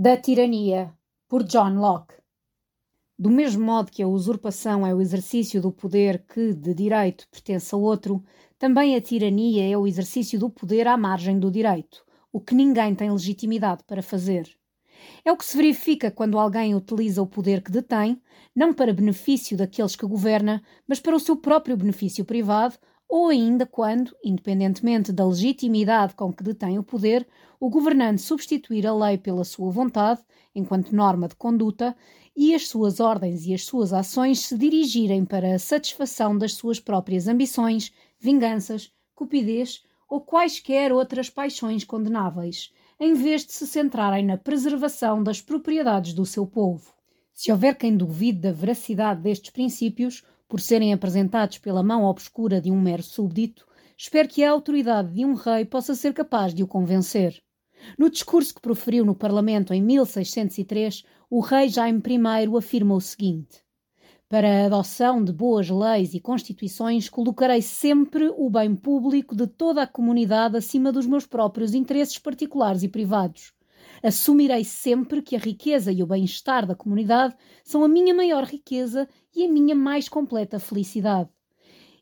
Da tirania, por John Locke. Do mesmo modo que a usurpação é o exercício do poder que, de direito, pertence a outro, também a tirania é o exercício do poder à margem do direito, o que ninguém tem legitimidade para fazer. É o que se verifica quando alguém utiliza o poder que detém, não para benefício daqueles que governa, mas para o seu próprio benefício privado, ou ainda quando, independentemente da legitimidade com que detém o poder, o governante substituir a lei pela sua vontade, enquanto norma de conduta, e as suas ordens e as suas ações se dirigirem para a satisfação das suas próprias ambições, vinganças, cupidez ou quaisquer outras paixões condenáveis, em vez de se centrarem na preservação das propriedades do seu povo. Se houver quem duvide da veracidade destes princípios, por serem apresentados pela mão obscura de um mero súbdito, espero que a autoridade de um rei possa ser capaz de o convencer. No discurso que proferiu no Parlamento em 1603, o rei Jaime I afirma o seguinte: Para a adoção de boas leis e constituições, colocarei sempre o bem público de toda a comunidade acima dos meus próprios interesses particulares e privados. Assumirei sempre que a riqueza e o bem-estar da comunidade são a minha maior riqueza e a minha mais completa felicidade.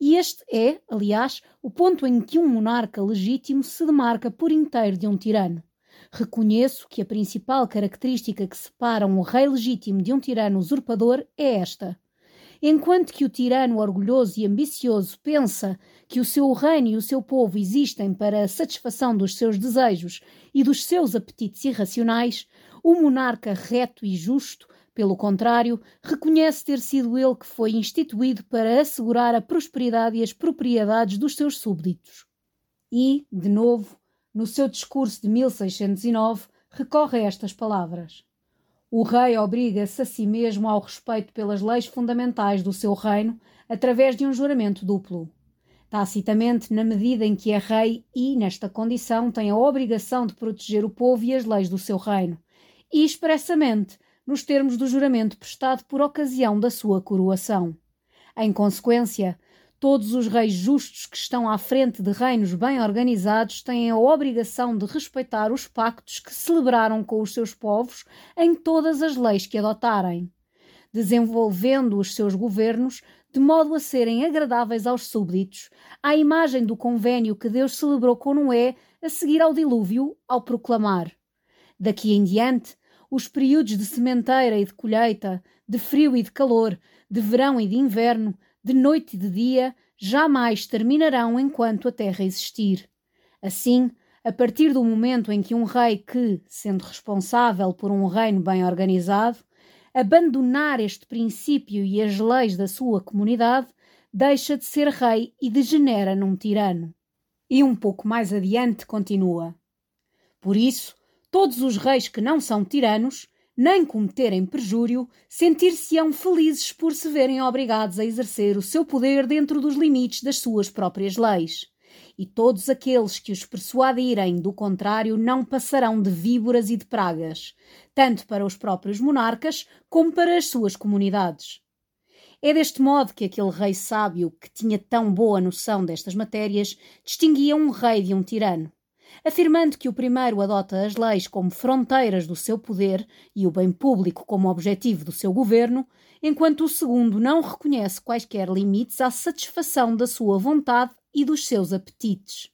E este é, aliás, o ponto em que um monarca legítimo se demarca por inteiro de um tirano. Reconheço que a principal característica que separa um rei legítimo de um tirano usurpador é esta. Enquanto que o tirano orgulhoso e ambicioso pensa que o seu reino e o seu povo existem para a satisfação dos seus desejos e dos seus apetites irracionais, o monarca reto e justo pelo contrário, reconhece ter sido ele que foi instituído para assegurar a prosperidade e as propriedades dos seus súbditos. E, de novo, no seu discurso de 1609, recorre a estas palavras. O rei obriga-se a si mesmo ao respeito pelas leis fundamentais do seu reino através de um juramento duplo. Tacitamente, na medida em que é rei e, nesta condição, tem a obrigação de proteger o povo e as leis do seu reino, e expressamente nos termos do juramento prestado por ocasião da sua coroação. Em consequência, todos os reis justos que estão à frente de reinos bem organizados têm a obrigação de respeitar os pactos que celebraram com os seus povos em todas as leis que adotarem, desenvolvendo os seus governos de modo a serem agradáveis aos súbditos, à imagem do convênio que Deus celebrou com Noé a seguir ao dilúvio, ao proclamar: Daqui em diante os períodos de sementeira e de colheita, de frio e de calor, de verão e de inverno, de noite e de dia, jamais terminarão enquanto a terra existir. Assim, a partir do momento em que um rei que, sendo responsável por um reino bem organizado, abandonar este princípio e as leis da sua comunidade, deixa de ser rei e degenera num tirano. E um pouco mais adiante continua. Por isso, todos os reis que não são tiranos, nem cometerem perjúrio, sentir-se-ão felizes por se verem obrigados a exercer o seu poder dentro dos limites das suas próprias leis. E todos aqueles que os persuadirem do contrário não passarão de víboras e de pragas, tanto para os próprios monarcas como para as suas comunidades. É deste modo que aquele rei sábio, que tinha tão boa noção destas matérias, distinguia um rei de um tirano afirmando que o primeiro adota as leis como fronteiras do seu poder e o bem público como objetivo do seu governo, enquanto o segundo não reconhece quaisquer limites à satisfação da sua vontade e dos seus apetites.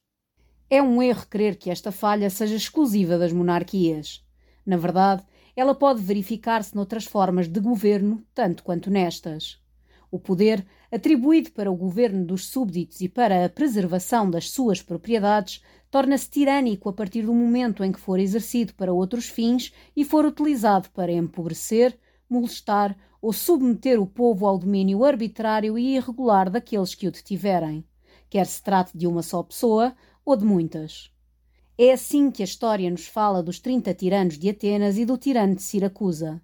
É um erro crer que esta falha seja exclusiva das monarquias. Na verdade, ela pode verificar-se noutras formas de governo, tanto quanto nestas. O poder, atribuído para o governo dos súbditos e para a preservação das suas propriedades, torna-se tirânico a partir do momento em que for exercido para outros fins e for utilizado para empobrecer, molestar ou submeter o povo ao domínio arbitrário e irregular daqueles que o detiverem, quer se trate de uma só pessoa ou de muitas. É assim que a história nos fala dos trinta tiranos de Atenas e do tirano de Siracusa.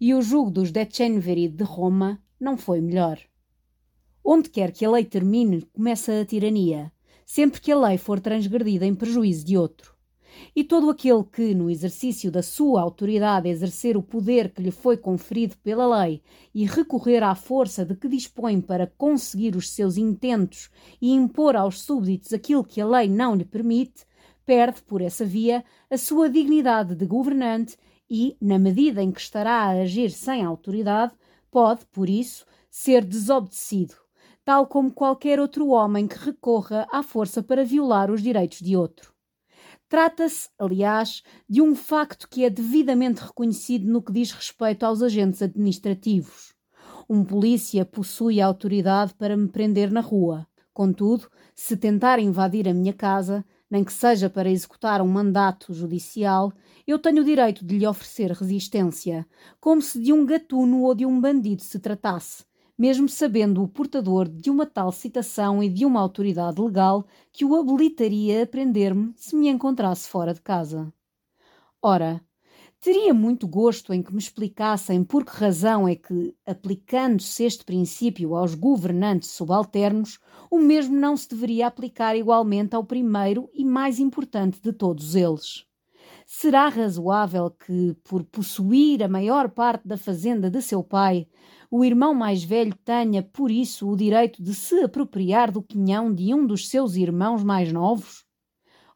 E o jugo dos Decemviri de Roma não foi melhor. Onde quer que a lei termine, começa a tirania, sempre que a lei for transgredida em prejuízo de outro. E todo aquele que, no exercício da sua autoridade, exercer o poder que lhe foi conferido pela lei e recorrer à força de que dispõe para conseguir os seus intentos e impor aos súbditos aquilo que a lei não lhe permite, perde, por essa via, a sua dignidade de governante e, na medida em que estará a agir sem autoridade, pode, por isso, ser desobedecido, tal como qualquer outro homem que recorra à força para violar os direitos de outro. Trata-se, aliás, de um facto que é devidamente reconhecido no que diz respeito aos agentes administrativos. Um polícia possui a autoridade para me prender na rua. Contudo, se tentar invadir a minha casa, nem que seja para executar um mandato judicial, eu tenho o direito de lhe oferecer resistência, como se de um gatuno ou de um bandido se tratasse, mesmo sabendo o portador de uma tal citação e de uma autoridade legal que o habilitaria a prender-me se me encontrasse fora de casa. Ora, Teria muito gosto em que me explicassem por que razão é que, aplicando-se este princípio aos governantes subalternos, o mesmo não se deveria aplicar igualmente ao primeiro e mais importante de todos eles. Será razoável que, por possuir a maior parte da fazenda de seu pai, o irmão mais velho tenha, por isso, o direito de se apropriar do quinhão de um dos seus irmãos mais novos?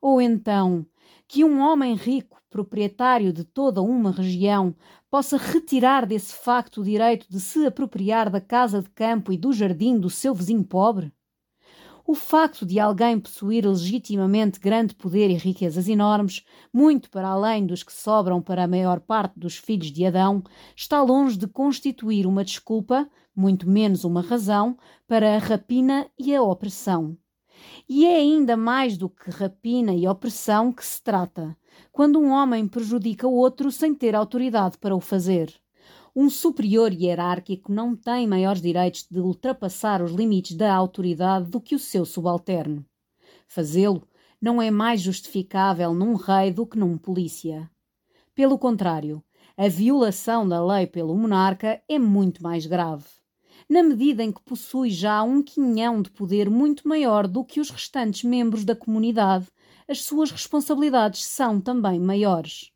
Ou então, que um homem rico proprietário de toda uma região, possa retirar desse facto o direito de se apropriar da casa de campo e do jardim do seu vizinho pobre? O facto de alguém possuir legitimamente grande poder e riquezas enormes, muito para além dos que sobram para a maior parte dos filhos de Adão, está longe de constituir uma desculpa, muito menos uma razão, para a rapina e a opressão. E é ainda mais do que rapina e opressão que se trata quando um homem prejudica o outro sem ter autoridade para o fazer. Um superior hierárquico não tem maiores direitos de ultrapassar os limites da autoridade do que o seu subalterno. Fazê-lo não é mais justificável num rei do que num polícia. Pelo contrário, a violação da lei pelo monarca é muito mais grave, na medida em que possui já um quinhão de poder muito maior do que os restantes membros da comunidade as suas responsabilidades são também maiores.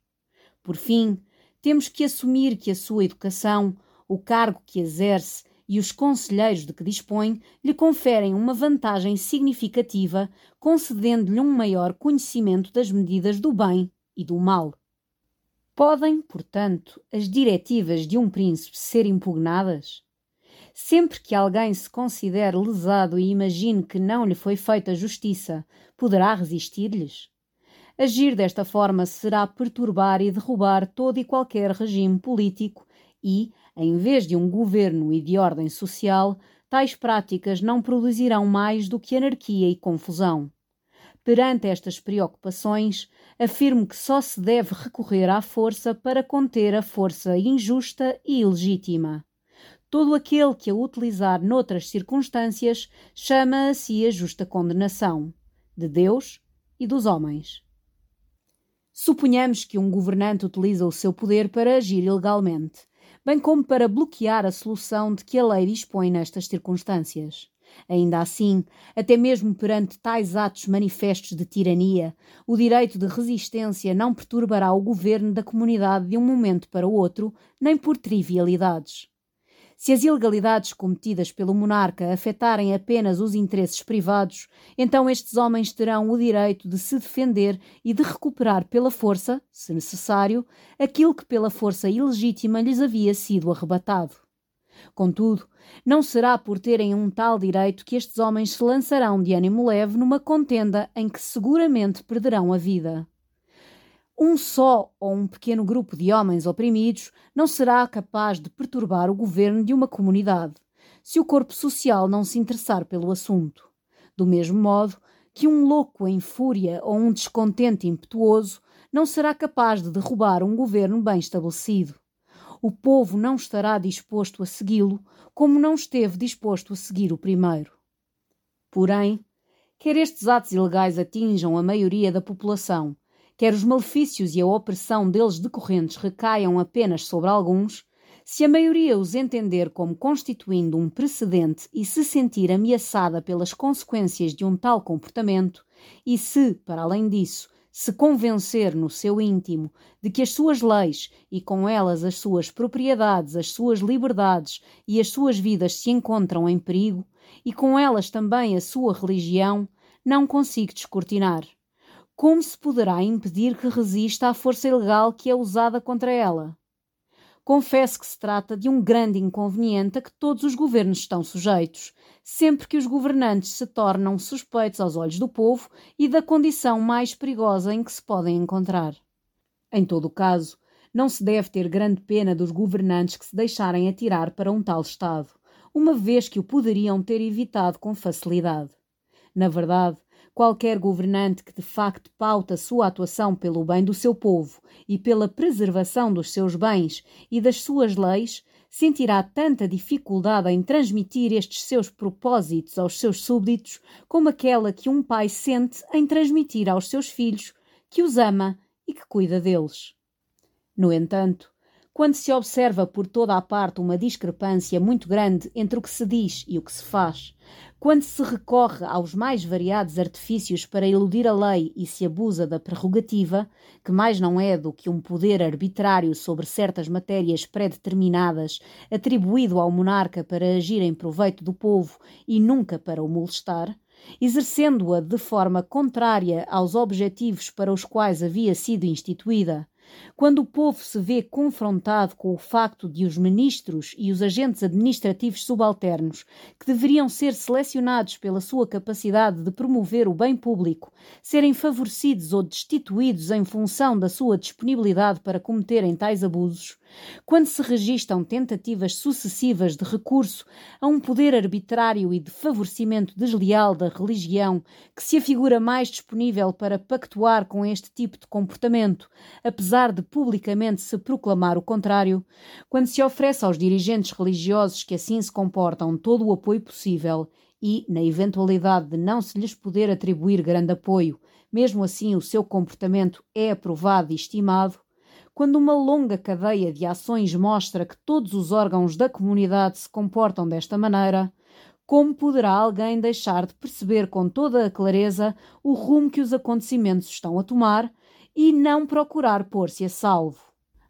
Por fim, temos que assumir que a sua educação, o cargo que exerce e os conselheiros de que dispõe lhe conferem uma vantagem significativa, concedendo-lhe um maior conhecimento das medidas do bem e do mal. Podem, portanto, as diretivas de um príncipe ser impugnadas? Sempre que alguém se considere lesado e imagine que não lhe foi feita justiça, poderá resistir-lhes? Agir desta forma será perturbar e derrubar todo e qualquer regime político e, em vez de um governo e de ordem social, tais práticas não produzirão mais do que anarquia e confusão. Perante estas preocupações, afirmo que só se deve recorrer à força para conter a força injusta e ilegítima. Todo aquele que a utilizar noutras circunstâncias chama a si a justa condenação, de Deus e dos homens. Suponhamos que um governante utiliza o seu poder para agir ilegalmente, bem como para bloquear a solução de que a lei dispõe nestas circunstâncias. Ainda assim, até mesmo perante tais atos manifestos de tirania, o direito de resistência não perturbará o governo da comunidade de um momento para o outro, nem por trivialidades. Se as ilegalidades cometidas pelo monarca afetarem apenas os interesses privados, então estes homens terão o direito de se defender e de recuperar pela força, se necessário, aquilo que pela força ilegítima lhes havia sido arrebatado. Contudo, não será por terem um tal direito que estes homens se lançarão de ânimo leve numa contenda em que seguramente perderão a vida. Um só ou um pequeno grupo de homens oprimidos não será capaz de perturbar o governo de uma comunidade, se o corpo social não se interessar pelo assunto. Do mesmo modo que um louco em fúria ou um descontente impetuoso não será capaz de derrubar um governo bem estabelecido. O povo não estará disposto a segui-lo, como não esteve disposto a seguir o primeiro. Porém, quer estes atos ilegais atinjam a maioria da população, quer os malefícios e a opressão deles decorrentes recaiam apenas sobre alguns, se a maioria os entender como constituindo um precedente e se sentir ameaçada pelas consequências de um tal comportamento, e se, para além disso, se convencer no seu íntimo de que as suas leis e com elas as suas propriedades, as suas liberdades e as suas vidas se encontram em perigo, e com elas também a sua religião, não consigo descortinar como se poderá impedir que resista à força ilegal que é usada contra ela? Confesso que se trata de um grande inconveniente a que todos os governos estão sujeitos, sempre que os governantes se tornam suspeitos aos olhos do povo e da condição mais perigosa em que se podem encontrar. Em todo o caso, não se deve ter grande pena dos governantes que se deixarem atirar para um tal estado, uma vez que o poderiam ter evitado com facilidade. Na verdade, qualquer governante que de facto pauta sua atuação pelo bem do seu povo e pela preservação dos seus bens e das suas leis, sentirá tanta dificuldade em transmitir estes seus propósitos aos seus súbditos como aquela que um pai sente em transmitir aos seus filhos que os ama e que cuida deles. No entanto, quando se observa por toda a parte uma discrepância muito grande entre o que se diz e o que se faz, quando se recorre aos mais variados artifícios para eludir a lei e se abusa da prerrogativa, que mais não é do que um poder arbitrário sobre certas matérias pré-determinadas, atribuído ao monarca para agir em proveito do povo e nunca para o molestar, exercendo-a de forma contrária aos objetivos para os quais havia sido instituída, quando o povo se vê confrontado com o facto de os ministros e os agentes administrativos subalternos, que deveriam ser selecionados pela sua capacidade de promover o bem público, serem favorecidos ou destituídos em função da sua disponibilidade para cometerem tais abusos, quando se registram tentativas sucessivas de recurso a um poder arbitrário e de favorecimento desleal da religião que se afigura mais disponível para pactuar com este tipo de comportamento, apesar de publicamente se proclamar o contrário, quando se oferece aos dirigentes religiosos que assim se comportam todo o apoio possível e, na eventualidade de não se lhes poder atribuir grande apoio, mesmo assim o seu comportamento é aprovado e estimado, quando uma longa cadeia de ações mostra que todos os órgãos da comunidade se comportam desta maneira, como poderá alguém deixar de perceber com toda a clareza o rumo que os acontecimentos estão a tomar e não procurar pôr-se a salvo?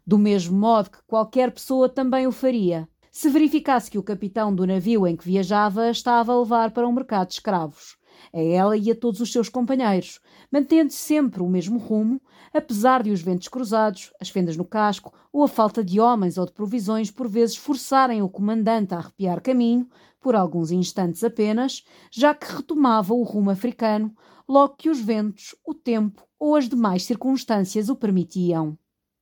Do mesmo modo que qualquer pessoa também o faria, se verificasse que o capitão do navio em que viajava estava a levar para um mercado de escravos a ela e a todos os seus companheiros, mantendo sempre o mesmo rumo, apesar de os ventos cruzados, as fendas no casco ou a falta de homens ou de provisões por vezes forçarem o comandante a arrepiar caminho, por alguns instantes apenas, já que retomava o rumo africano, logo que os ventos, o tempo ou as demais circunstâncias o permitiam.